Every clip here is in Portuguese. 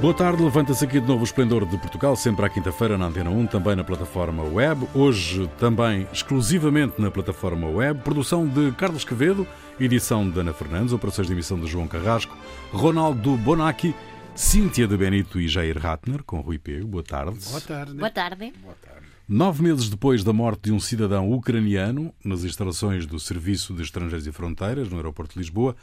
Boa tarde, levanta-se aqui de novo o Esplendor de Portugal, sempre à quinta-feira na Antena 1, também na plataforma web. Hoje também exclusivamente na plataforma web. Produção de Carlos Quevedo, edição de Ana Fernandes, operações de emissão de João Carrasco, Ronaldo Bonacci, Cíntia de Benito e Jair Ratner, com Rui Pego. Boa tarde. Boa tarde. Boa tarde. Boa tarde. Nove meses depois da morte de um cidadão ucraniano nas instalações do Serviço de Estrangeiros e Fronteiras, no aeroporto de Lisboa,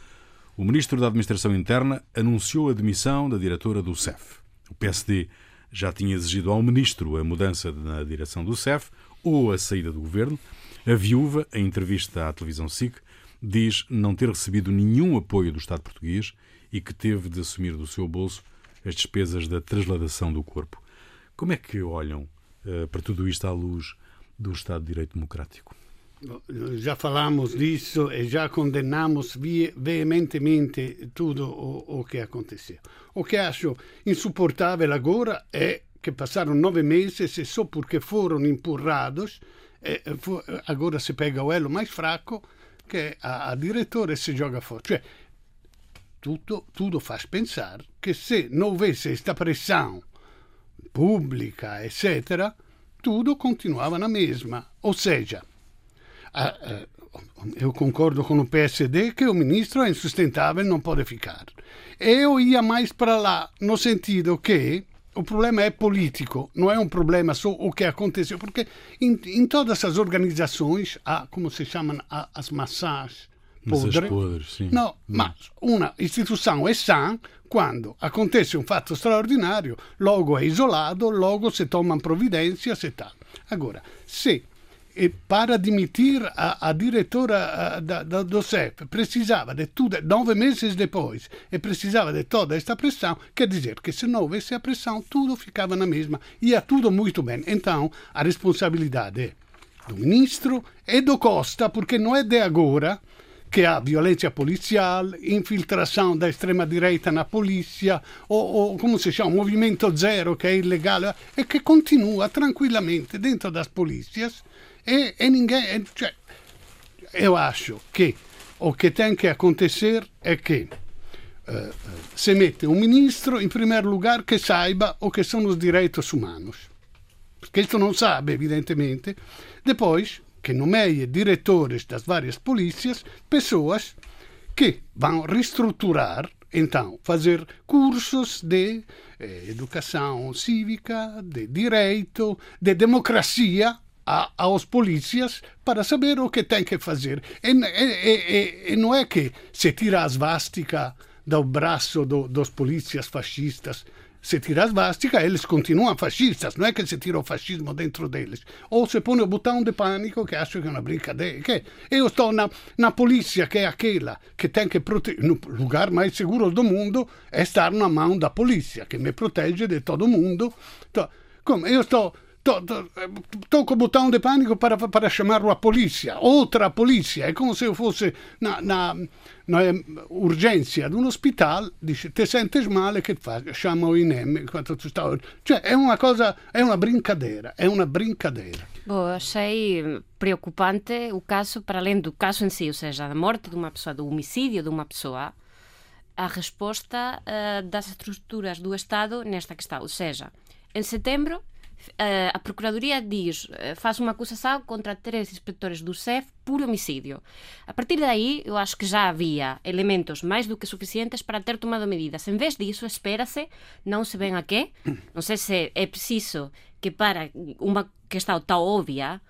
o Ministro da Administração Interna anunciou a demissão da diretora do CEF. O PSD já tinha exigido ao Ministro a mudança na direção do CEF ou a saída do governo. A viúva, em entrevista à televisão SIC, diz não ter recebido nenhum apoio do Estado português e que teve de assumir do seu bolso as despesas da trasladação do corpo. Como é que olham uh, para tudo isto à luz do Estado de Direito Democrático? Já falamos disso e já condenamos veementemente tudo o, o que aconteceu. O que acho insuportável agora é que passaram nove meses e só porque foram empurrados, eh, agora se pega o elo mais fraco che a, a direttore si gioca fuori. Cioè, tutto, tutto fa pensare che se non avesse questa pressione pubblica, eccetera, tutto continuava na mesma. Ou seja, eu concordo com o PSD que o ministro é insustentável, não pode ficar. Eu ia mais para lá, no sentido que o problema é político, não é um problema só o que aconteceu, porque em, em todas as organizações há, como se chamam, as massas podres. podres sim. Não, hum. mas uma instituição é sã quando acontece um fato extraordinário, logo é isolado, logo se tomam providências e tal. Agora, se para demitir a, a diretora da, do CEF precisava de tudo, nove meses depois, e precisava de toda esta pressão, quer dizer que se não houvesse a pressão, tudo ficava na mesma, ia tudo muito bem. Então, a responsabilidade do ministro e do Costa, porque não é de agora que há violência policial, infiltração da extrema-direita na polícia, ou, ou como se chama, movimento zero, que é ilegale, e que continua tranquillamente dentro das polícias e, e ninguém. Cioè, eu acho que o que tem que acontecer é que uh, se mette um ministro, em primeiro lugar, que saiba o que são os direitos humanos. Porque isso não sabe, evidentemente. Depois, que nomeie diretores das várias polícias, pessoas que vão reestruturar, então, fazer cursos de eh, educação cívica, de direito, de democracia, a, aos polícias para saber o que tem que fazer. E, e, e, e não é que se tira a svástica do braço do, dos polícias fascistas. Se tira a svástica, eles continuam fascistas, não é que se tira o fascismo dentro deles. Ou se põe o botão de pânico, que acho que é uma brincadeira. Que eu estou na, na polícia, que é aquela que tem que proteger. No lugar mais seguro do mundo é estar na mão da polícia, que me protege de todo mundo. Então, como eu estou toco o botão de pânico para, para chamar a polícia, outra polícia. É como se eu fosse na, na, na urgência de um hospital, dice, te sentes male, che fai? Chama o sta... Cioè, è una cosa, è una brincadeira, è una brincadeira. Bom, achei preocupante o caso, para além do caso em si, ou seja, da morte de uma pessoa, do homicídio de uma pessoa, a resposta uh, das estruturas do Estado nesta questão. Ou seja, em setembro a Procuradoria diz, uh, faz uma acusação contra três inspectores do CEF por homicídio. A partir daí, eu acho que já havia elementos mais do que suficientes para ter tomado medidas. Em vez disso, espera-se, não se vê a quê. Não sei se é preciso que para uma questão tão óbvia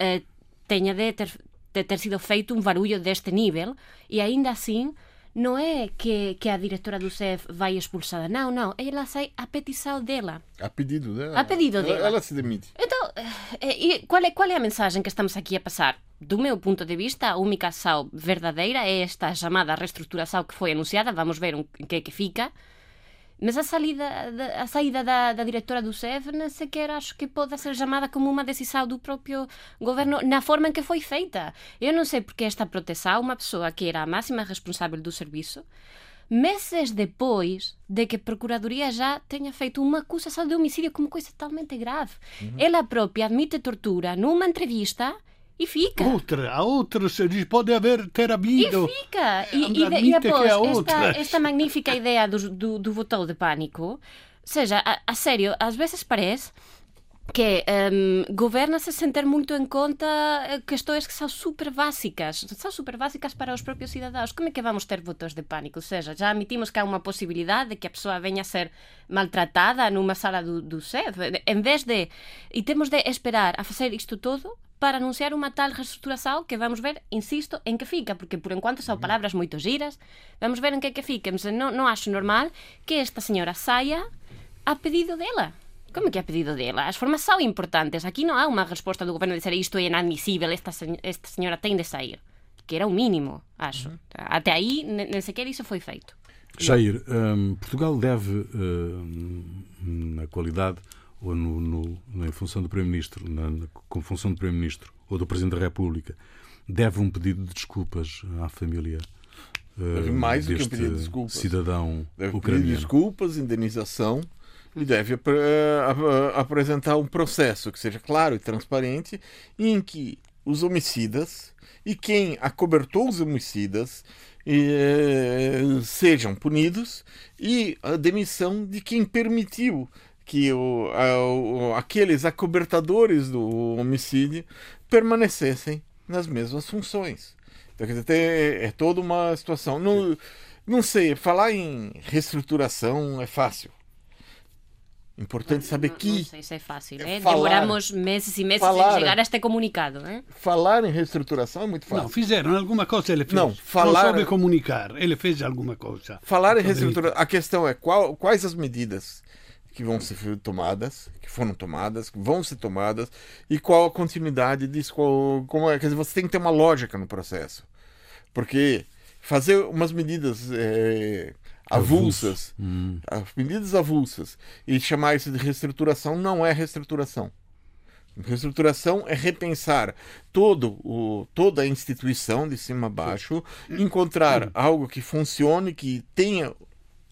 uh, tenha de ter, de ter sido feito um barulho deste nível e ainda assim não é que, que a diretora do CEF vai expulsada. Não, não. Ela sai a petição dela. A pedido dela. A pedido dela. Ela, ela se demite. Então, eh, qual é, qual é a mensagem que estamos aqui a passar? Do meu ponto de vista, a única ação verdadeira é esta chamada reestruturação que foi anunciada. Vamos ver em que é que fica. Mas a, salida, a saída da, da diretora do CEF nem sequer acho que pode ser chamada como uma decisão do próprio governo na forma em que foi feita. Eu não sei porque esta proteção, uma pessoa que era a máxima responsável do serviço, meses depois de que a Procuradoria já tenha feito uma acusação de homicídio como coisa totalmente grave. Uhum. Ela própria admite tortura numa entrevista E fica. Outra, a outra se diz, pode haver ter havido. E fica. E, e, e depois, que há esta, esta magnífica ideia do, do, do botão de pânico, seja, a, a sério, às vezes parece que um, governa-se sem ter muito em conta eh, questões que são super básicas, são super básicas para os próprios cidadãos. Como é que vamos ter votos de pânico? Ou seja, já admitimos que há uma possibilidade de que a pessoa venha a ser maltratada numa sala do, do CEF. Em vez de. E temos de esperar a fazer isto todo para anunciar uma tal reestruturação que vamos ver, insisto, em que fica, porque por enquanto são palavras muito giras, vamos ver em que é que fica. Mas não, não acho normal que esta senhora saia a pedido dela. Como que a pedido dela? As formas são importantes. Aqui não há uma resposta do governo de dizer isto é inadmissível, esta, sen- esta senhora tem de sair. Que era o mínimo, acho. Até aí, ne- nem sequer isso foi feito. Jair, hum, Portugal deve, hum, na qualidade ou no, no- na- função do Primeiro-Ministro, na, na- com função do Primeiro-Ministro ou do Presidente da República, deve um pedido de desculpas à família Deve mais do que um pedido de desculpas. cidadão Deve pedir ucraniano. desculpas, indenização e deve apre- ap- apresentar um processo que seja claro e transparente em que os homicidas e quem acobertou os homicidas eh, sejam punidos e a demissão de quem permitiu que o, a- o- aqueles acobertadores do homicídio permanecessem nas mesmas funções. Então, quer dizer, tem- é, é toda uma situação. Não, não sei, falar em reestruturação é fácil. Importante saber Não- que Não sei se é fácil, é eh? falar- Demoramos meses e meses falar- em chegar a este comunicado. Eh? falar em reestruturação é muito fácil. Não, fizeram alguma coisa, ele fez. Não, falar- Não soube comunicar, ele fez alguma coisa. Falar em reestruturação, a questão é qual- quais as medidas que vão ser tomadas, que foram tomadas, que vão ser tomadas, e qual a continuidade disso. Qual, como é, quer dizer, você tem que ter uma lógica no processo. Porque fazer umas medidas eh, avulsas, Hum, as medidas avulsas, e chamar isso de reestruturação não é reestruturação. Reestruturação é repensar todo o, toda a instituição de cima a baixo, encontrar algo que funcione, que tenha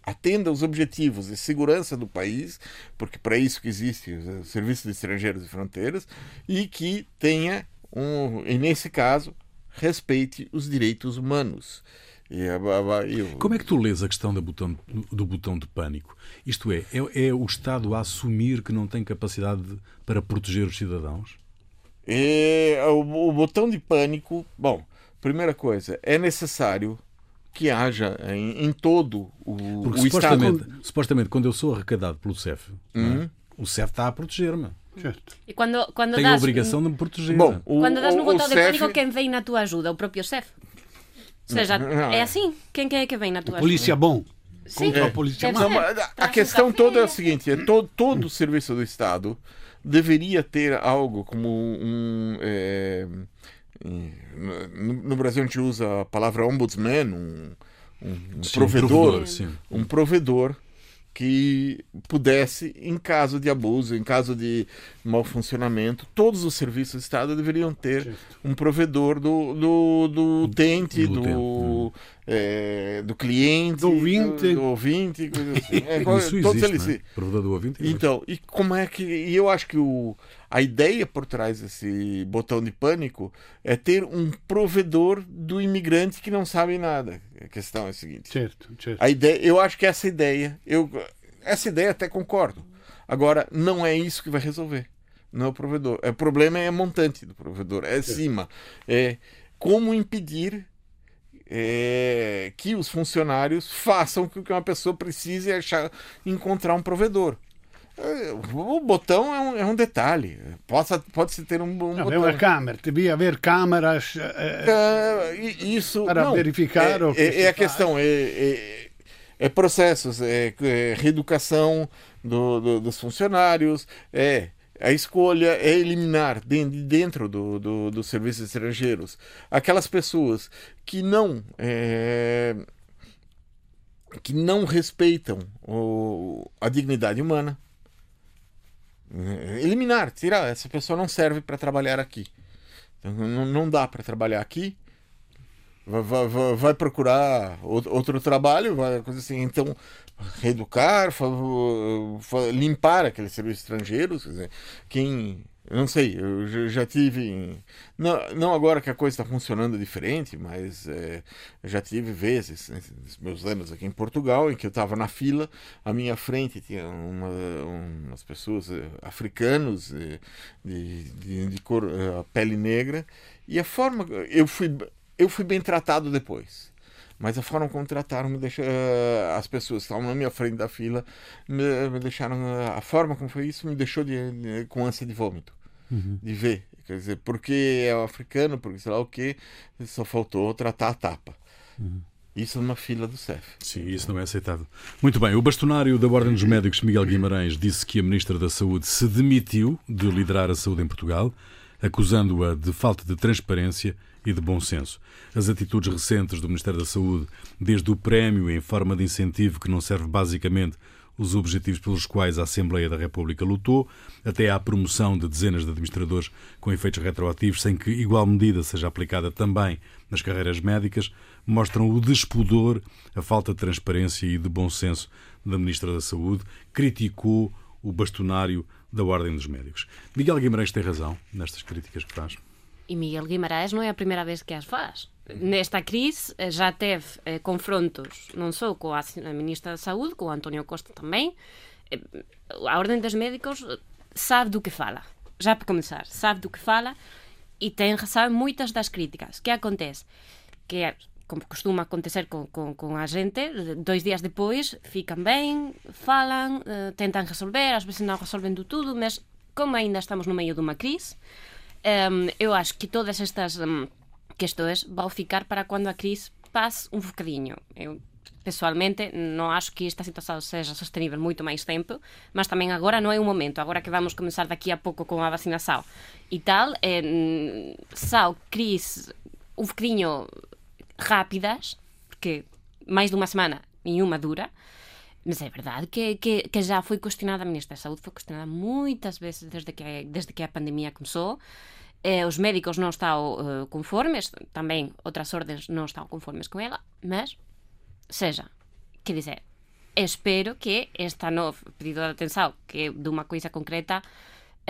atenda os objetivos de segurança do país, porque para isso que existe o Serviço de Estrangeiros e Fronteiras, e que tenha um, e nesse caso, respeite os direitos humanos. E, e o- Como é que tu lês a questão da botão- do botão de pânico? Isto é, é, é o Estado a assumir que não tem capacidade de- para proteger os cidadãos? E o, o botão de pânico, bom, primeira coisa, é necessário que haja em, em todo o, Porque o Estado. supostamente, supostamente, quando eu sou arrecadado pelo CEF, não Uhum. é? o CEF está a proteger-me. Certo. E quando, quando Tem a das, obrigação de me proteger. Bom, o, Quando das no o, botão o de CEF pânico, quem vem na tua ajuda? O próprio CEF? Ou seja, Não, não, é é. assim? Quem, quem é que vem na tua Polícia ajuda? bom. Sim. Contra É. a polícia má. A- a um questão café. toda é a seguinte: é to, todo o serviço do Estado deveria ter algo como um. é, no, no Brasil a gente usa a palavra ombudsman, um, um- um Sim, provedor, sim. um provedor que pudesse, em caso de abuso, em caso de mau funcionamento, todos os serviços do Estado deveriam ter um provedor do, do, do utente, Do do, utente, é, do cliente, Do ouvinte. do, ouvinte, coisa assim. É, Isso todos existe, eles. não é? Provedor do ouvinte. Então, e como é que. E eu acho que o, a ideia por trás desse botão de pânico é ter um provedor do imigrante que não sabe nada. A questão é a seguinte. Certo, certo. A ideia, eu acho que essa ideia, eu, essa ideia até concordo. Agora, não é isso que vai resolver. Não é o provedor. É, o problema é a montante do provedor, é acima. É como impedir é, que os funcionários façam com que uma pessoa precise achar, encontrar um provedor. É, O botão é um, é um detalhe. Possa, pode-se ter um, um Não, botão. é câmera, devia haver câmaras. eh, É, e- isso Para não, verificar é, o que é, se é a faz. questão é, é, é processos é, é reeducação do, do- dos funcionários é a escolha é eliminar de- de dentro do, do, dos serviços estrangeiros aquelas pessoas que não é, que não respeitam o, a dignidade humana. É, eliminar tirar essa pessoa não serve para trabalhar aqui. Então, não, não dá para trabalhar aqui vai, vai- vai- procurar outro, trabalho, vai, coisa assim. Então, reeducar, limpar aqueles serviços estrangeiros, quer dizer, quem não sei, eu já tive. Não, não agora que a coisa está funcionando diferente, mas é, já tive vezes, nos meus anos aqui em Portugal, em que eu estava na fila, à minha frente tinha uma, umas pessoas eh, africanos eh, de, de, de cor, a pele negra, e a forma. Eu fui, eu fui bem tratado depois. Mas a forma como trataram me deixou, as pessoas que estavam na minha frente da fila me, me deixaram. A forma como foi isso me deixou de, de, com ânsia de vômito uhum. de ver. Quer dizer, porque é africano, porque sei lá o que, só faltou tratar a tapa. Uhum. Isso numa fila do CEF. Sim, isso não é aceitável. Muito bem, o bastonário da Ordem dos Médicos, Miguel Guimarães, disse que a Ministra da Saúde se demitiu de liderar a saúde em Portugal, acusando-a de falta de transparência e de bom senso. As atitudes recentes do Ministério da Saúde, desde o prémio em forma de incentivo que não serve basicamente os objetivos pelos quais a Assembleia da República lutou, até à promoção de dezenas de administradores com efeitos retroativos, sem que igual medida seja aplicada também nas carreiras médicas, mostram o despudor, a falta de transparência e de bom senso da Ministra da Saúde, criticou o bastonário da Ordem dos Médicos. Miguel Guimarães tem razão nestas críticas que faz. E Miguel Guimarães non é a primeira vez que as faz. Nesta crise eh, já teve eh, confrontos non só coa ministra da Saúde, co Antonio Costa tamén. Eh, a Orden dos Médicos sabe do que fala. Já para comenzar, sabe do que fala e ten, sabe moitas das críticas. Que acontece? Que como costuma acontecer con, con, con a xente, dois días depois fican ben, falan, eh, tentan resolver, ás veces non resolven do tudo, mas como aínda estamos no meio dunha crise, um, eu acho que todas estas um, questões vão ficar para quando a crise passe um bocadinho. Eu, pessoalmente, não acho que esta situação seja sostenível muito mais tempo, mas também agora não é o momento. Agora que vamos começar daqui a pouco com a vacinação e tal, é, são crises um bocadinho rápidas, porque mais de uma semana nenhuma dura, mas é verdade que, que, que, já foi questionada, a Ministra da Saúde foi questionada muitas vezes desde que, desde que a pandemia começou. Eh, os médicos non están uh, conformes, tamén outras ordens non están conformes con ela, mas, seja, que dizer, espero que esta novo pedido de atención, que é dunha coisa concreta,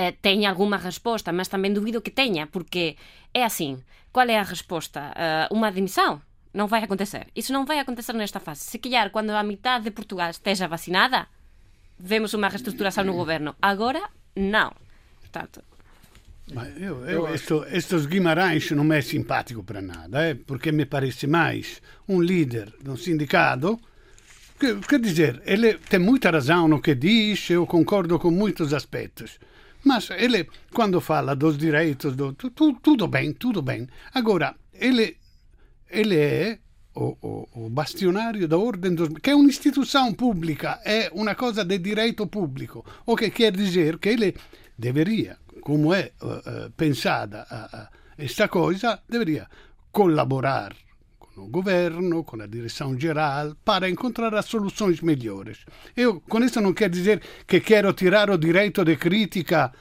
eh, teña algunha resposta, mas tamén dubido que teña, porque é assim, qual é a resposta? Uh, unha admisión? Non vai acontecer. Iso non vai acontecer nesta fase. Se calhar, cando a mitad de Portugal esteja vacinada, vemos unha reestruturación no governo. Agora, non. Portanto, questo, questo Guimarães non mi è simpatico per nada, eh, perché mi pare mais un leader di un sindacato che, che dizer, ele tem muita razão no que diz, eu concordo com muitos aspectos. Mas ele, quando fala dos direitos, do, tu, tu, tudo bem, tudo bem. Agora, ele, ele é o, o, o bastionário da Ordem dos che è un'istituzione pubblica, è una cosa di diritto pubblico, o che quer dizer che ele deveria como é uh, pensada uh, esta coisa, deveria colaborar com o governo, com a direção geral, para encontrar as soluções melhores. Eu, com isso, não quero dizer que quero tirar o direito de crítica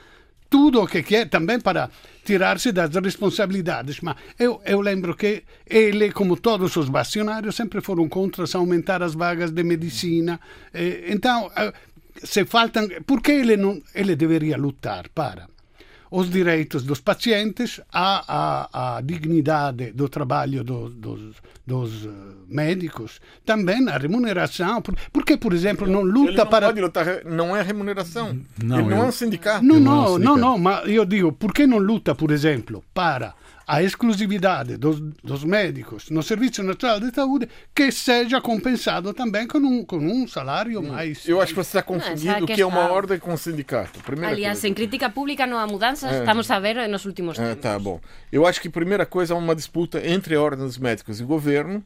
tudo o que quer, também para tirar-se das responsabilidades. Mas eu, eu lembro que ele, como todos os bastionários, sempre foram contra aumentar as vagas de medicina. Então, se faltam. Por que ele, não, ele deveria lutar para os direitos dos pacientes, a, a, a dignidade do trabalho do, dos, dos eh, médicos, também a remuneração. Porque, por exemplo, não luta ele não para. Pode lutar, não é remuneração. Não, ele não é um sindicato. Não, não, não, não, mas eu digo, por que não luta, por exemplo, para a exclusividade dos, dos médicos no Serviço Nacional de Saúde que seja compensado também com um, com um salário hum. mais. Eu acho que você está confundindo o que é uma ordem com um sindicato. Primeira Aliás, coisa. em crítica pública não há mudanças, é. estamos a ver nos últimos tempos. É, tá bom. Eu acho que a primeira coisa é uma disputa entre a Ordem dos Médicos e o governo.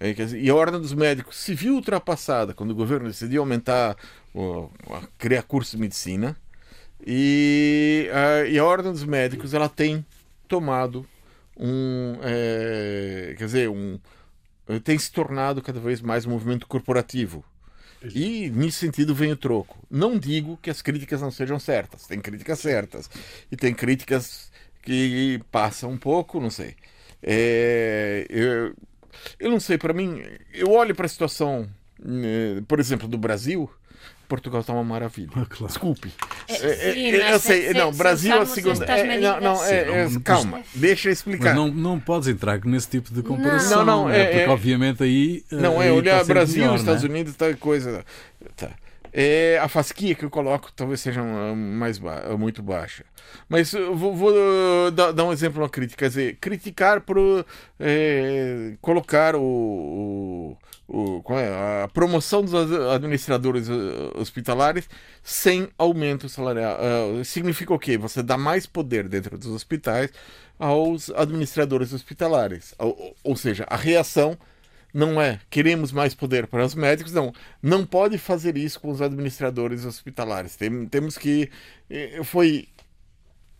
É, e a Ordem dos Médicos se viu ultrapassada quando o governo decidiu aumentar, criar curso de medicina. E a, e a Ordem dos Médicos ela tem tomado um, é, quer dizer, um, tem se tornado cada vez mais um movimento corporativo. E nesse sentido vem o troco. Não digo que as críticas não sejam certas, tem críticas certas e tem críticas que passam um pouco, não sei. É, eu, eu não sei, para mim, eu olho para a situação, né, por exemplo, do Brasil Portugal está uma maravilha. Ah, claro. Desculpe. É, É, sim, é, eu sei, se- não, se Brasil é a segunda. é, não, não, é, é, Sim, não- calma, deixa eu Mas explicar. não, não podes entrar nesse tipo de comparação. Não, não, é- porque é- obviamente aí. Não, aí é olhar ser Brasil, pior, Estados né? Unidos, tal coisa. Tá. É, a fasquia que eu coloco talvez seja mais ba muito baixa. Mas vou, vou, ah, dar, dar um exemplo, uma crítica. Quer dizer, criticar por é, colocar o, o, é? a promoção dos ad- administradores ah, hospitalares sem aumento salarial. Ah, significa o quê? Você dá mais poder dentro dos hospitais aos administradores hospitalares. Ou, ou seja, a reação não é queremos mais poder para os médicos, não. Não pode fazer isso com os administradores hospitalares. Tem- temos que. eh, Foi.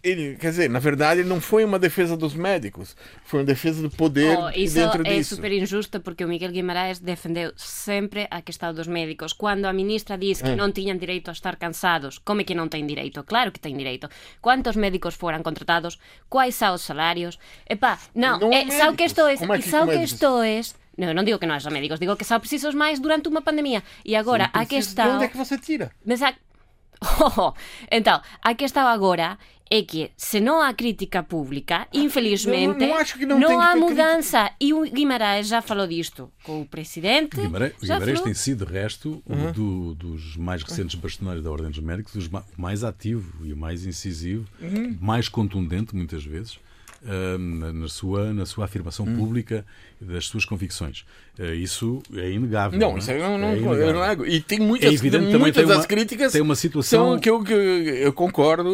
Ele, quer dizer, na verdade, não foi uma defesa dos médicos, foi uma defesa do poder Oh, isso dentro é disso. super injusto porque o Miguel Guimarães defendeu sempre a questão dos médicos. Quando a ministra disse que É. não tinham direito a estar cansados, como é que não têm direito? Claro que têm direito. Quantos médicos foram contratados? Quais são os salários? Epá, não, Não é, são médicos. questões, Como é que são médicos? questões. Não, não digo que não haja médicos, digo que são precisos mais durante uma pandemia. E agora, a Precisa- De questão. onde é que você tira? Mas a... Oh, então, a questão agora é que se não há crítica pública, infelizmente, não- não acho que não que há mudança. E o Guimarães já falou disto com o presidente. Guimarães, já Guimarães falou. tem sido, de resto, um Uhum. do- dos mais recentes bastonários da Ordem dos Médicos, o mais ativo e o mais incisivo, Uhum. mais contundente, muitas vezes, ah, na, na sua, na sua afirmação Uhum. pública das suas convicções. Ah, isso é inegável. Não, não é? isso aí eu não, É inegável. não nego. E tem É muitas, evidente também muitas tem uma- das críticas tem uma situação- que eu, que eu concordo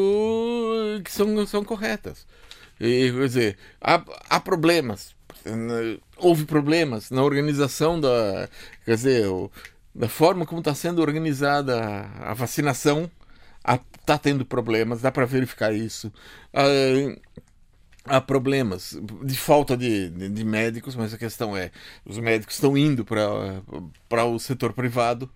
que são, são corretas. E, quer dizer, há, há problemas. Houve problemas na organização da. Quer dizer, da forma como está sendo organizada a, vacinação. Está tendo problemas, dá para verificar isso. Ah, há problemas de falta de, de, de médicos, mas a questão é, os médicos estão indo para o setor privado.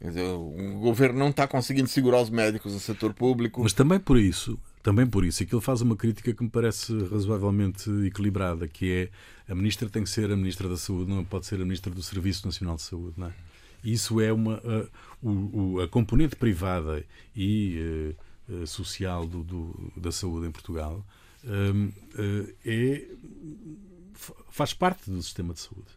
Dizer, o governo não está conseguindo segurar os médicos no setor público. Mas também por isso, também por isso, ele faz uma crítica que me parece razoavelmente equilibrada, que é a ministra tem que ser a ministra da Saúde, não pode ser a ministra do Serviço Nacional de Saúde, não é? Isso é uma a, o- a componente privada e eh, eh, social do, do- da saúde em Portugal é fa- faz parte do sistema de saúde.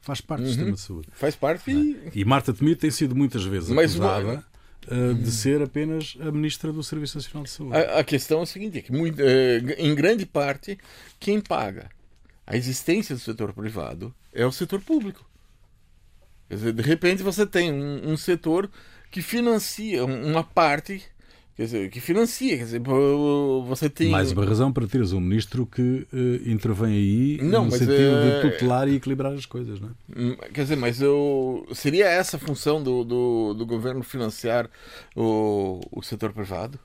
Faz parte do sistema de saúde. Faz parte e E Marta Temido tem sido muitas vezes acusada eh, de ser apenas a ministra do Serviço Nacional de Saúde. A, a questão é o seguinte, é que muito, eh, em grande parte quem paga a existência do setor privado é o setor público. Quer dizer, de repente você tem um, um setor que financia um- uma parte, quer dizer, que financia, quer dizer, você tem Mais uma razão para teres um ministro que eh, intervém aí Não, no mas, sentido eh, de tutelar e equilibrar as coisas, não é? Hum, Quer dizer, mas eu, seria essa a função do, do, do governo financiar o, o setor privado?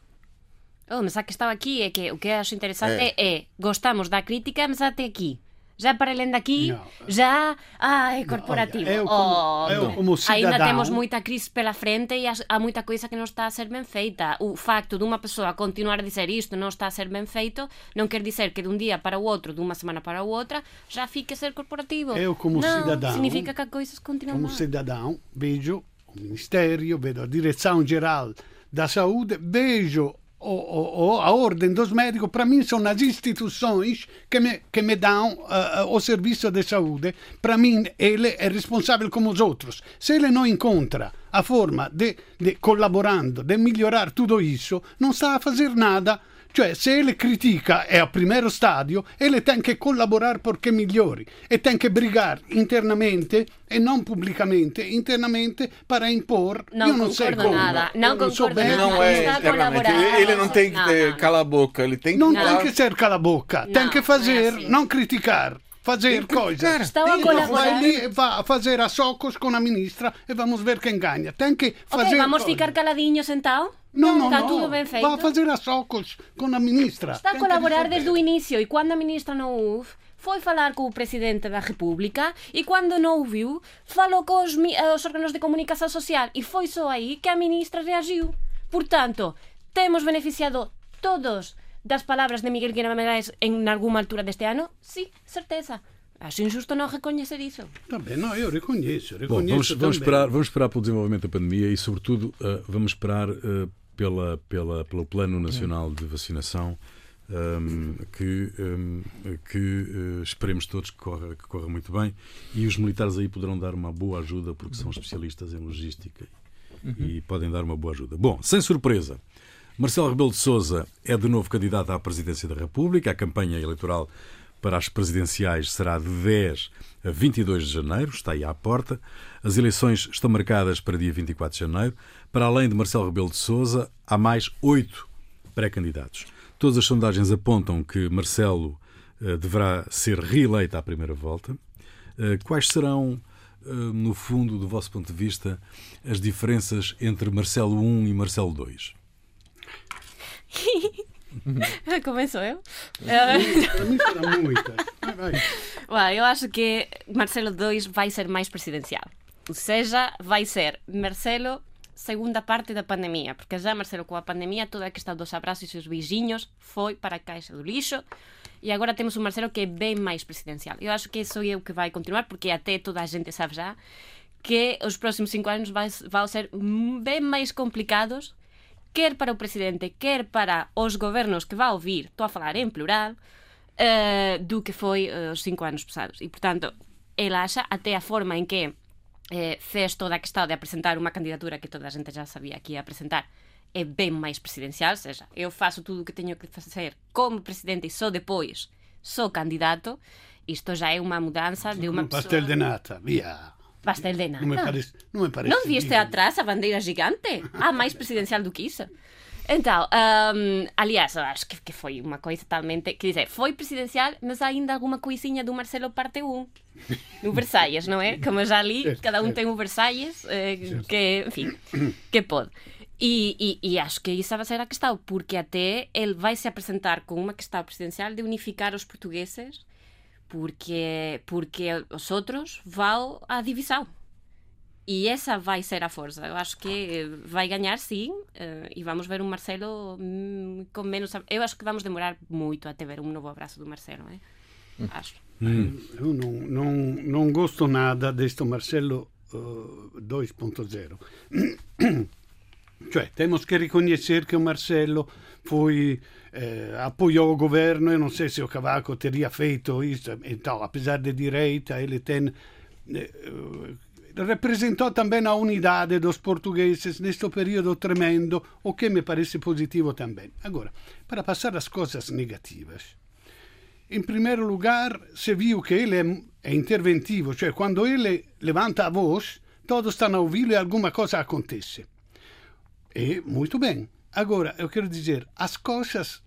Oh, mas a questão aqui é que o que acho interessante é, gostamos da crítica, mas até aqui. Já para além daqui, Não. já ah, é corporativo. olha, eu como- oh, eu não. como Ainda cidadão- temos muita crise pela frente e há muita coisa que não está a ser bem feita. O facto de uma pessoa continuar a dizer isto não está a ser bem feito não quer dizer que de um dia para o outro, de uma semana para a outra, já fique a ser corporativo. Eu, como não, cidadão, significa que as coisas continuam Como mal. cidadão, vejo o Ministério, vejo a Direção Geral da Saúde, vejo o, o, o- a Ordem dos Médicos, para mim são as instituições que me, que me dão uh, o serviço de saúde. Para mim, ele é responsável como os outros. Se ele não encontra a forma de, de colaborando, de melhorar tudo isso, não está a fazer nada. Cioè, se ele critica é o primeiro stadio, ele tem que collaborare perché migliori e tem que brigar internamente e non pubblicamente, internamente para impor. Não Io non sei concordo como. nada, não Eu não sou concordo bem- nada. Não Não é está a internamente. colaborar. Ele não tem que Não, ter, não, não. calar a boca, ele tem que Non No. tem che ser cala bocca, tem No, che fazer, non è assim. non criticar. Fazer Tem que coisas. Estava a vai e va a fazer a socos com a ministra e vamos ver quem ganha. Tem que Ok, fazer. vamos coisas. ficar caladinhos sentado? Não, não, Está não. tudo bem feito? Va a fazer a socos com a ministra. Está a Tem colaborar desde o início e quando a ministra não ouve, foi falar com o presidente da República e quando não ouviu, falou com os, eh, os órgãos de comunicação social e foi só aí que a ministra reagiu. Portanto, temos beneficiado todos das palavras de Miguel Guilherme Guimarães em alguma altura deste ano? Sim, certeza. Acho injusto não reconhecer isso. Também, não, eu reconheço. Bom, reconheço vamos, vamos, também. esperar, vamos esperar pelo desenvolvimento da pandemia e, sobretudo, uh, vamos esperar uh, pela, pela, pelo Plano Nacional de Vacinação. Um, que, um, que uh, esperemos todos que corra, que corra muito bem e os militares aí poderão dar uma boa ajuda porque são especialistas em logística uhum. e podem dar uma boa ajuda. Bom, sem surpresa, Marcelo Rebelo de Sousa é de novo candidato à presidência da República. A campanha eleitoral para as presidenciais será de 10 a 22 de janeiro, está aí à porta. As eleições estão marcadas para dia 24 de janeiro. Para além de Marcelo Rebelo de Sousa, há mais oito pré-candidatos. Todas as sondagens apontam que Marcelo uh, deverá ser reeleito à primeira volta. Uh, quais serão, uh, no fundo, do vosso ponto de vista, as diferenças entre Marcelo I e Marcelo II? Começou eu? Vai, vai. Well, eu acho que Marcelo II vai ser mais presidencial. Ou seja, vai ser Marcelo segunda parte da pandemia, porque já Marcelo com a pandemia toda a questão dos abraços e os beijinhos foi para a caixa do lixo e agora temos um Marcelo que é bem mais presidencial. Eu acho que isso é o que vai continuar, porque até toda a gente sabe já que os próximos cinco anos vai, vão ser bem mais complicados quer para o presidente, quer para os gobernos que vai ouvir, estou a falar em plural, uh, do que foi uh, os cinco anos passados. E, portanto, ela acha até a forma en que eh, fez toda a questão de apresentar unha candidatura que toda a gente já sabía que ia apresentar é ben máis presidencial, ou seja, eu faço tudo o que teño que facer como presidente e só depois sou candidato, isto já é unha mudanza de unha pessoa... Pastel de nata, via! Pastel de nata. Não me parece, não me parece Não digno. atrás a bandeira gigante? Ah, mais presidencial do que isso. Então, hum, aliás, acho que, que foi uma coisa talmente. Quer dizer, foi presidencial, mas ainda alguma coisinha do Marcelo parte 1. No Versalhes, não é? Como eu já li, Certo, cada um certo. tem um Versalhes, eh, que, enfim, que pode. E, e, e acho que essa vai ser a questão, porque até ele vai se apresentar com uma questão presidencial de unificar os portugueses, porque, porque os outros vão à divisão. E essa vai ser a força. Eu acho que eh, vai ganhar, sim, eh, e vamos ver um Marcelo hum, com menos. Eu acho que vamos demorar muito até ver um novo abraço do Marcelo, é? Acho. Eu não, não, não gosto nada deste Marcelo eh, 2.0. Cioè, temos que reconhecer que o Marcelo foi eh, apoiou o governo, eu não sei se o Cavaco teria feito isso, então, apesar de direita, ele tem eh, representou também a unidade dos portugueses neste período tremendo, o que me parece positivo também. Agora, para passar às coisas negativas, em primeiro lugar, se viu que ele é, é interventivo, cioè quando ele levanta a voz, todos estão a ouvi-lo e alguma coisa acontece. E muito bem. Agora, eu quero dizer, as coisas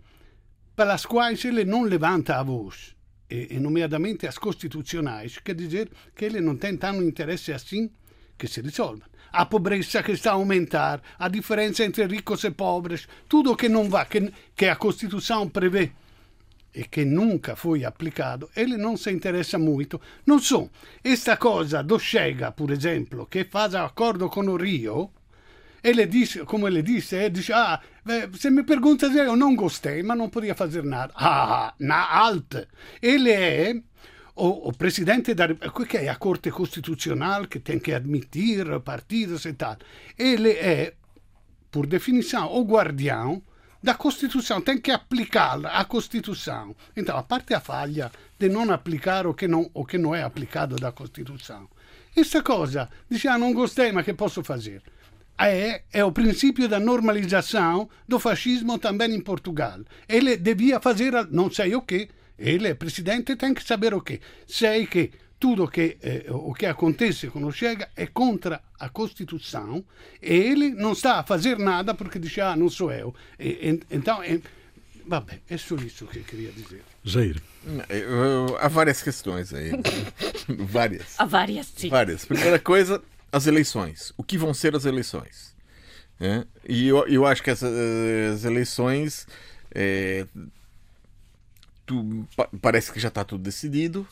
pelas quais ele não levanta a voz, e, e nomeadamente as constitucionais, quer dizer que ele não tem tanto interesse assim que se resolvam. A pobreza que está a aumentar, a diferença entre ricos e pobres, tudo que não vai, que, que a Constituição prevê e que nunca foi applicado, ele não se interessa muito. Non so, esta cosa do Chega, por exemplo, che fa accordo con o Rio, ele disse, como ele disse, ele dice, ah, eh, se me pergunta eu não gostei, mas não podia fazer nada. Ah, na alta. Ele é o, o presidente da que é a Corte Constitucional que tem que admitir partidos e tal. Ele é, por definição, o guardião da Constituição, tem que aplicá-la à Constituição. Então, a parte a falha de não aplicar o que não, o que não é aplicado da Constituição. Essa cosa, dice, ah, não gostei, mas que posso fazer? É, é o princípio da normalização do fascismo também em Portugal. Ele devia fazer, não sei o que, ele é presidente, tem que saber o que. Sei que tudo que, eh, o que acontece com o Chega é contra a Constituição e ele não está a fazer nada porque diz, ah, não sou eu. E, e, então, é, vabbè, é só isso que eu queria dizer. Jair. Eu- Há várias questões aí. várias. Há várias, sim. Várias. Primeira coisa, as eleições. O que vão ser as eleições? né? E eu, eu acho que essas as eleições. é, tu- pa- parece que já está tudo decidido.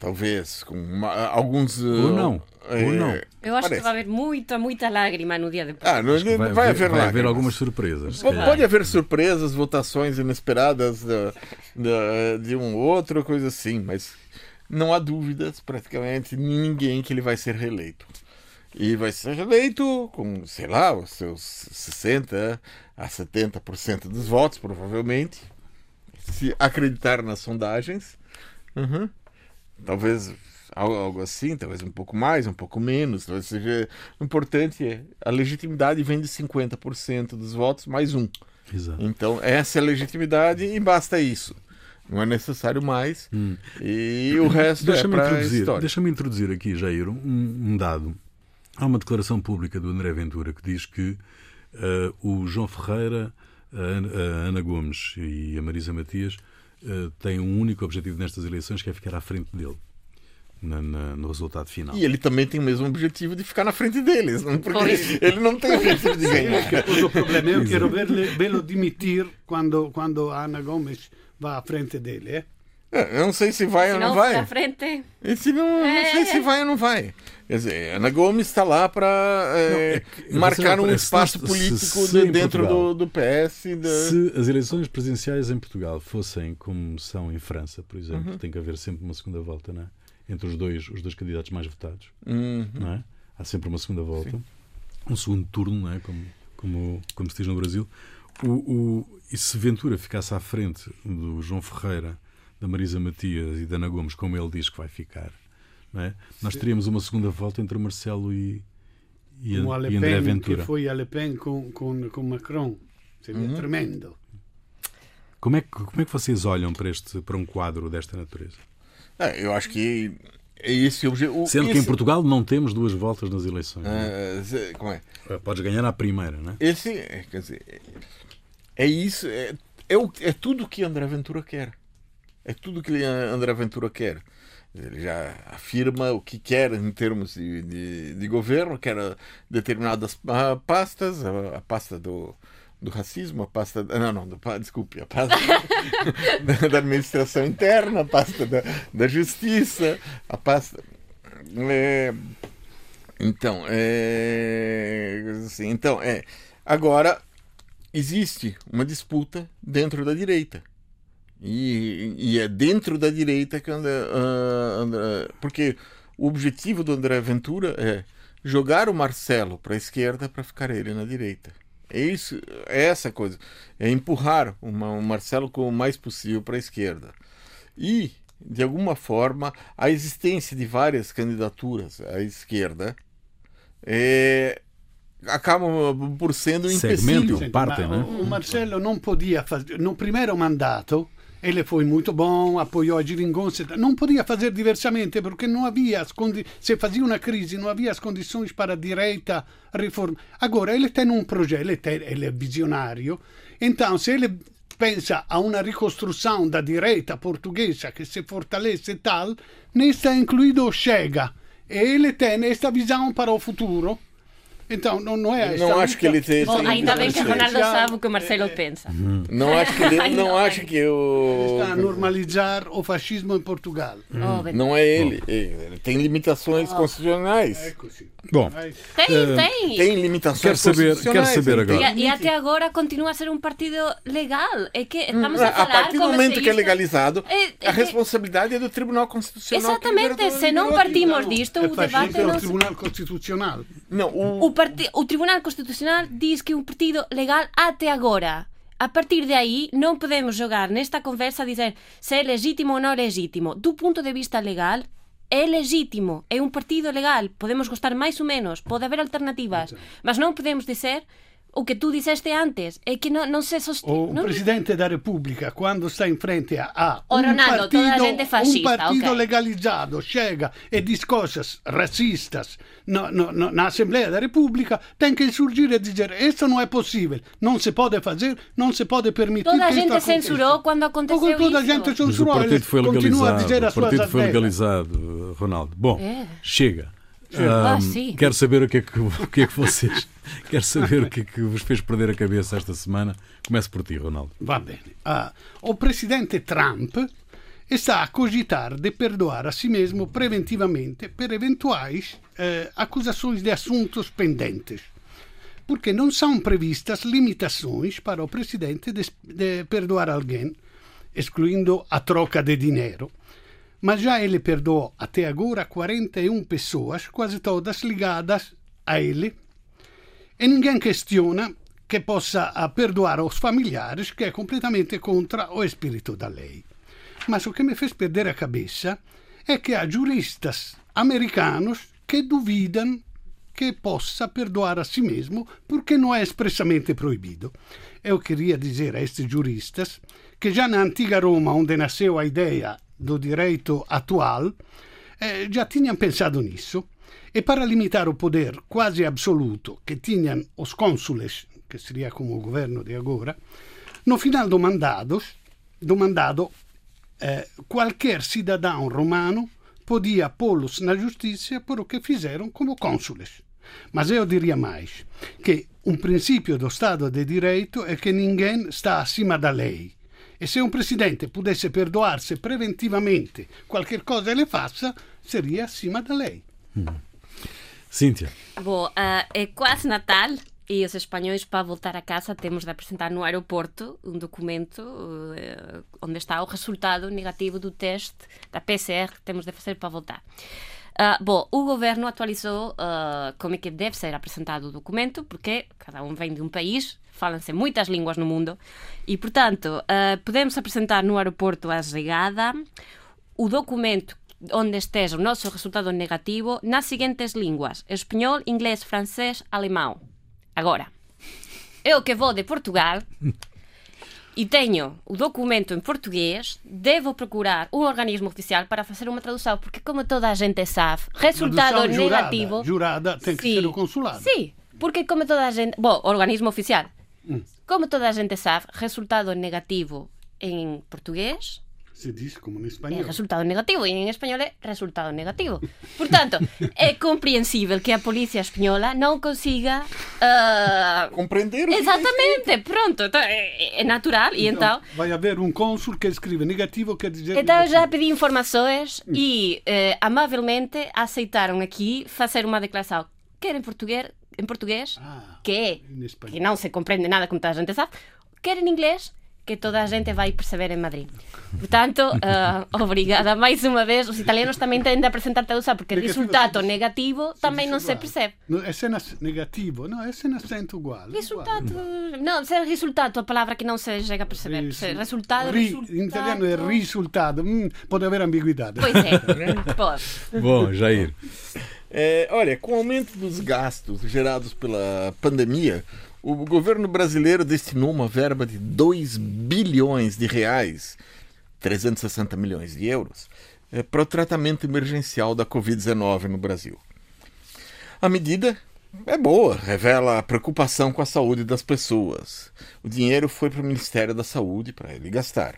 Talvez com uma- alguns. Ou uh, não. é, Ou não. Eu acho parece. que vai haver muita, muita lágrima no dia depois. Ah, não, vai, vai, haver vai haver algumas surpresas. calhar. Pode haver surpresas, votações inesperadas da- da- de um ou outro, coisa assim, mas não há dúvidas praticamente ninguém que ele vai ser reeleito. E vai ser reeleito com, sei lá, os seus 60 a 70% dos votos, provavelmente, se acreditar nas sondagens. Uhum. Talvez algo assim, talvez um pouco mais, um pouco menos. Talvez seja o importante é a legitimidade vem de 50% dos votos mais um. Exato. Então, essa é a legitimidade e basta isso. Não é necessário mais. Hum. E o resto é Deixa-me para introduzir, história. deixa-me introduzir aqui, Jair, um, um dado. Há uma declaração pública do André Ventura que diz que eh, o João Ferreira, a Ana, Gomes e a Marisa Matias eh, têm um único objetivo nestas eleições que é ficar à frente dele na- na- no resultado final. E ele também tem o mesmo objetivo de ficar na frente deles, não? porque Pois. ele não tem objetivo de ganhar. O problema é eu quero vê-lo dimitir quando, quando a Ana Gomes va à frente dele. Eh? É, Eu não sei se vai Se ou não não, vai. à frente. E se não, não É, sei se é. vai ou não vai. Quer dizer, Ana Gomes está lá para é marcar um espaço político se- se de- dentro Portugal- do, do PS. da- Se as eleições presidenciais em Portugal fossem como são em França, por exemplo, Uhum. tem que haver sempre uma segunda volta, não é? Entre os dois, os dois candidatos mais votados, Uhum. não é? Há sempre uma segunda volta, um segundo turno, não é? Como, como, como se diz no Brasil. O, o, e se Ventura ficasse à frente do João Ferreira, da Marisa Matias e da Ana Gomes, como ele diz que vai ficar, não é? Nós teríamos uma segunda volta entre Marcelo e, e, Como e André Pen, Ventura. que foi a Le Pen com, com, com Macron. Seria tremendo. Como é, que, como é que vocês olham para, este, para um quadro desta natureza? É, eu acho que é esse o objetivo. Sendo que em Portugal não temos duas voltas nas eleições. É, como é? é? Podes ganhar à primeira, não é? Esse, é, quer dizer, é, é isso, é, é, o- é tudo que André Ventura quer. É tudo que André Ventura quer. Ele já afirma o que quer em termos de, de, de governo, quer determinadas ah, pastas, a, a pasta do, do racismo, a pasta. Não, não, do, desculpe, a pasta da, da administração interna, a pasta da, da justiça, a pasta. é, então, é. assim, então, é. Agora, existe uma disputa dentro da direita. E, e é dentro da direita que anda, ah, anda- Porque o objetivo do André Ventura é jogar o Marcelo para a esquerda para ficar ele na direita. É isso, é essa coisa. É empurrar uma- o Marcelo o mais possível para a esquerda. E, de alguma forma, a existência de várias candidaturas à esquerda é, acabam por sendo um Segmento. empecilho. Parte, né? o, o Marcelo não podia fazer. No primeiro mandato, ele foi muito bom, apoiou a Geringonça. Não podia fazer diversamente, porque não havia as se fazia uma crise, não havia as condições para a direita reformar. Agora, ele tem um projeto, ele, tem, ele é visionário. Então, se ele pensa a uma reconstrução da direita portuguesa que se fortalece e tal, nesta incluído Chega. E ele tem esta visão para o futuro. Então, não, não é Não acho que ele tem- Bom, ainda bem que sim. Ronaldo Já- sabe o que o Marcelo pensa. Não acho que ele, não acho que o está a normalizar o fascismo em Portugal. Oh, bem. não é ele. Ele tem limitações constitucionais. Ecco sì. Bom. Tem, tem. Tem limitações Quero saber- quero saber agora. E, e até agora continua a ser um partido legal. É que estamos a A falar partir do como momento que é legalizado, É- é a responsabilidade é do Tribunal Constitucional. Exatamente, se não partimos disto, É o debate não o se... Tribunal Constitucional. Não, o, O, parti- o Tribunal Constitucional diz que é um partido legal até agora. A partir de aí, não podemos jogar nesta conversa a dizer se é legítimo ou não legítimo. Do ponto de vista legal, é legítimo, é un partido legal, podemos gostar máis ou menos, pode haber alternativas, mas non podemos dizer o que tu disseste antes. É que não, não se O sostém. Presidente da Repubblica, quando sta in frente a, a un, Ronaldo, toda gente fascista, un partido ok. legalizzato, chega e diz coisas racistas no, no, no, na Assembleia da República, tem que surgir e dizer isso não é possível, não se pode fazer, não se pode permitir Toda a gente censurou quando aconteceu Toda a isso. gente mas o censurou, ele partido foi continua a legalizado. dizer O as suas partido foi legalizado, Ronaldo. Bom, É. chega. Ah, sim. quero saber o que é que, o que, é que vocês. quero saber o que é que vos fez perder a cabeça esta semana. Começo por ti, Ronaldo. Va bene. Ah, o presidente Trump está a cogitar de perdoar a si mesmo preventivamente per eventuais eh, acusações de assuntos pendentes. Porque não são previstas limitações para o presidente de, de perdoar alguém, excluindo a troca de dinheiro. Mas já ele perdoou até agora 41 pessoas, quase todas ligadas a ele, e ninguém questiona que possa perdoar os familiares, que é completamente contra o espírito da lei. Mas o que me fez perder a cabeça é que há juristas americanos que duvidam que possa perdoar a si mesmo porque não é expressamente proibido. Eu queria dizer a estes juristas que já na antiga Roma, onde nasceu a ideia do direito atual, eh, já tinham pensado nisso e para limitar o poder quase absoluto que tinham os cônsules, que seria como o governo de agora, no final do mandado, do mandado eh, qualquer cidadão romano podia pô-los na justiça por o que fizeram como cônsules. Mas eu diria mais, que um princípio do Estado de Direito é que ninguém está acima da lei. E se um presidente pudesse perdoar-se preventivamente qualquer cosa ele faça, seria acima da lei. Hum. Cíntia. Bom, uh, é quase Natal e os espanhóis, para voltar a casa, temos de apresentar no aeroporto um documento uh, onde está o resultado negativo do teste da PCR que temos de fazer para voltar. Uh, bom, o governo atualizou uh, como é que deve ser apresentado o documento, porque cada um vem de um país, falam-se muitas línguas no mundo, e, portanto, uh, podemos apresentar no aeroporto à chegada o documento onde esteja o nosso resultado negativo nas seguintes línguas: espanhol, inglês, francês, alemão. Agora, eu que vou de Portugal e tenho o documento em português, devo procurar um organismo oficial para fazer uma tradução, porque como toda a gente sabe, resultado jurada, negativo... Jurada, tem que sim, ser o consulado. Sim, porque como toda a gente... Bom, organismo oficial. Hum. Como toda a gente sabe, resultado negativo em português se diz como en español. É resultado negativo e en español é resultado negativo. Por tanto, é compreensível que a policía española non consiga uh... compreender Exatamente, pronto, é, é natural e então, então vai haver un cónsul que escribe negativo quer dizer Então negativo. já pedi informações mm. e eh, amavelmente aceitaram aqui fazer uma declaração quer em português, em português ah, que é que não se compreende nada como toda a gente sabe, quer em inglês que toda a gente vai perceber en Madrid. Portanto, uh, obrigada máis unha vez. Os italianos tamén tenden a presentar tradução porque o resultado negativo tamén non se percebe. No, é negativo, non, é sen acento igual. Resultado, non, se resultado a palavra que non se chega a perceber. Resultado, ri, resultado. In italiano é resultado, mm, pode haver ambiguidade. Pois é, pode. Bom, Jair. É, olha, com o aumento dos gastos gerados pela pandemia, o governo brasileiro destinou uma verba de 2 bilhões de reais, 360 milhões de euros, é, para o tratamento emergencial da Covid-19 no Brasil. A medida é boa, revela a preocupação com a saúde das pessoas. O dinheiro foi para o Ministério da Saúde para ele gastar.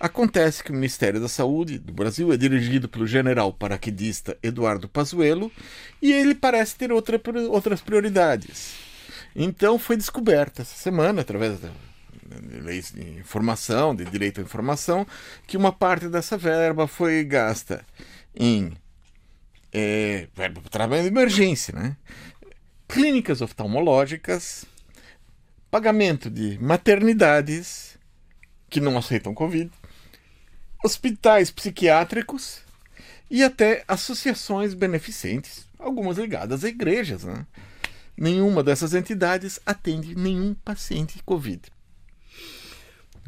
Acontece que o Ministério da Saúde do Brasil é dirigido pelo general paraquedista Eduardo Pazuello e ele parece ter outra, outras prioridades. Então foi descoberta essa semana, através da leis de informação, de direito à informação, que uma parte dessa verba foi gasta em é, verba para trabalho de emergência, né? clínicas oftalmológicas, pagamento de maternidades que não aceitam Covid, hospitais psiquiátricos e até associações beneficentes, algumas ligadas a igrejas. Né? Nenhuma dessas entidades atende nenhum paciente Covid.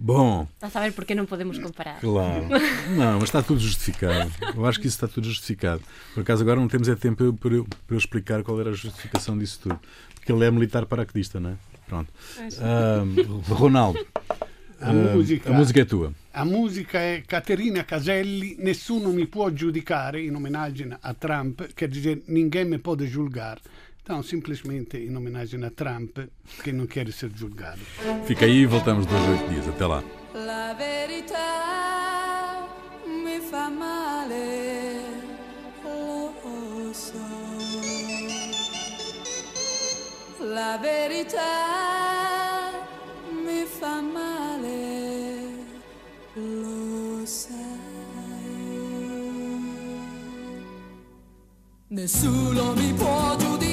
Bom. Está a saber porque não podemos comparar. Claro. Não, mas está tudo justificado. Eu acho que isso está tudo justificado. Por acaso agora não temos é tempo para eu, para eu explicar qual era a justificação disso tudo. Porque ele é militar paraquedista, não é? Pronto. Uh, Ronaldo. A, uh, música, a música é tua. A música è Caterina Caselli, Nessuno mi può giudicare, in omaggio a Trump, quer dizer, ninguém me pode julgar. Então, simplesmente em homenagem a Trump, que não quer ser julgado. Fica aí e voltamos dois, oito dias. Até lá. La verità mi fa male, lo so. La verità mi fa male, lo sai. Nessuno mi può giudicare,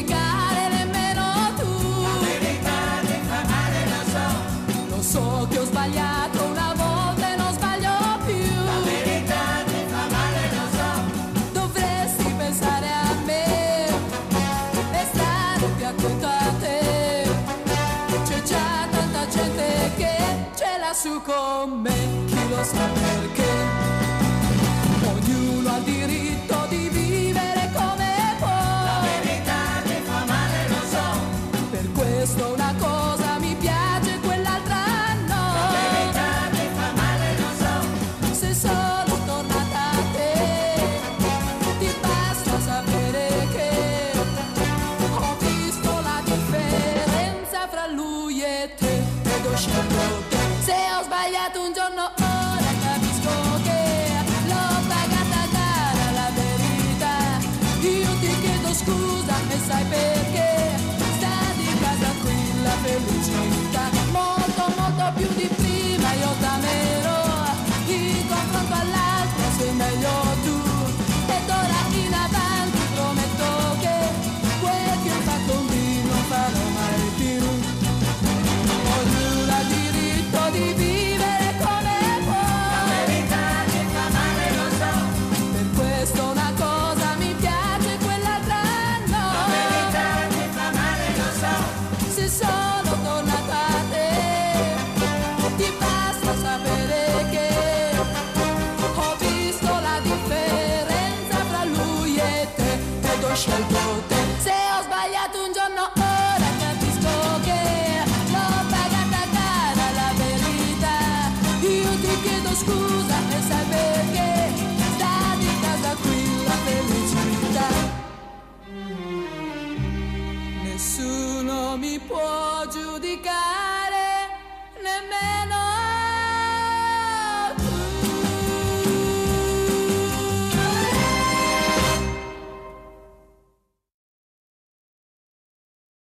sbagliato una volta e non sbaglio più. La verità ti fa male, lo so. Dovresti pensare a me e stare più accanto a te. C'è già tanta gente che ce l'ha su con me, chi lo sa.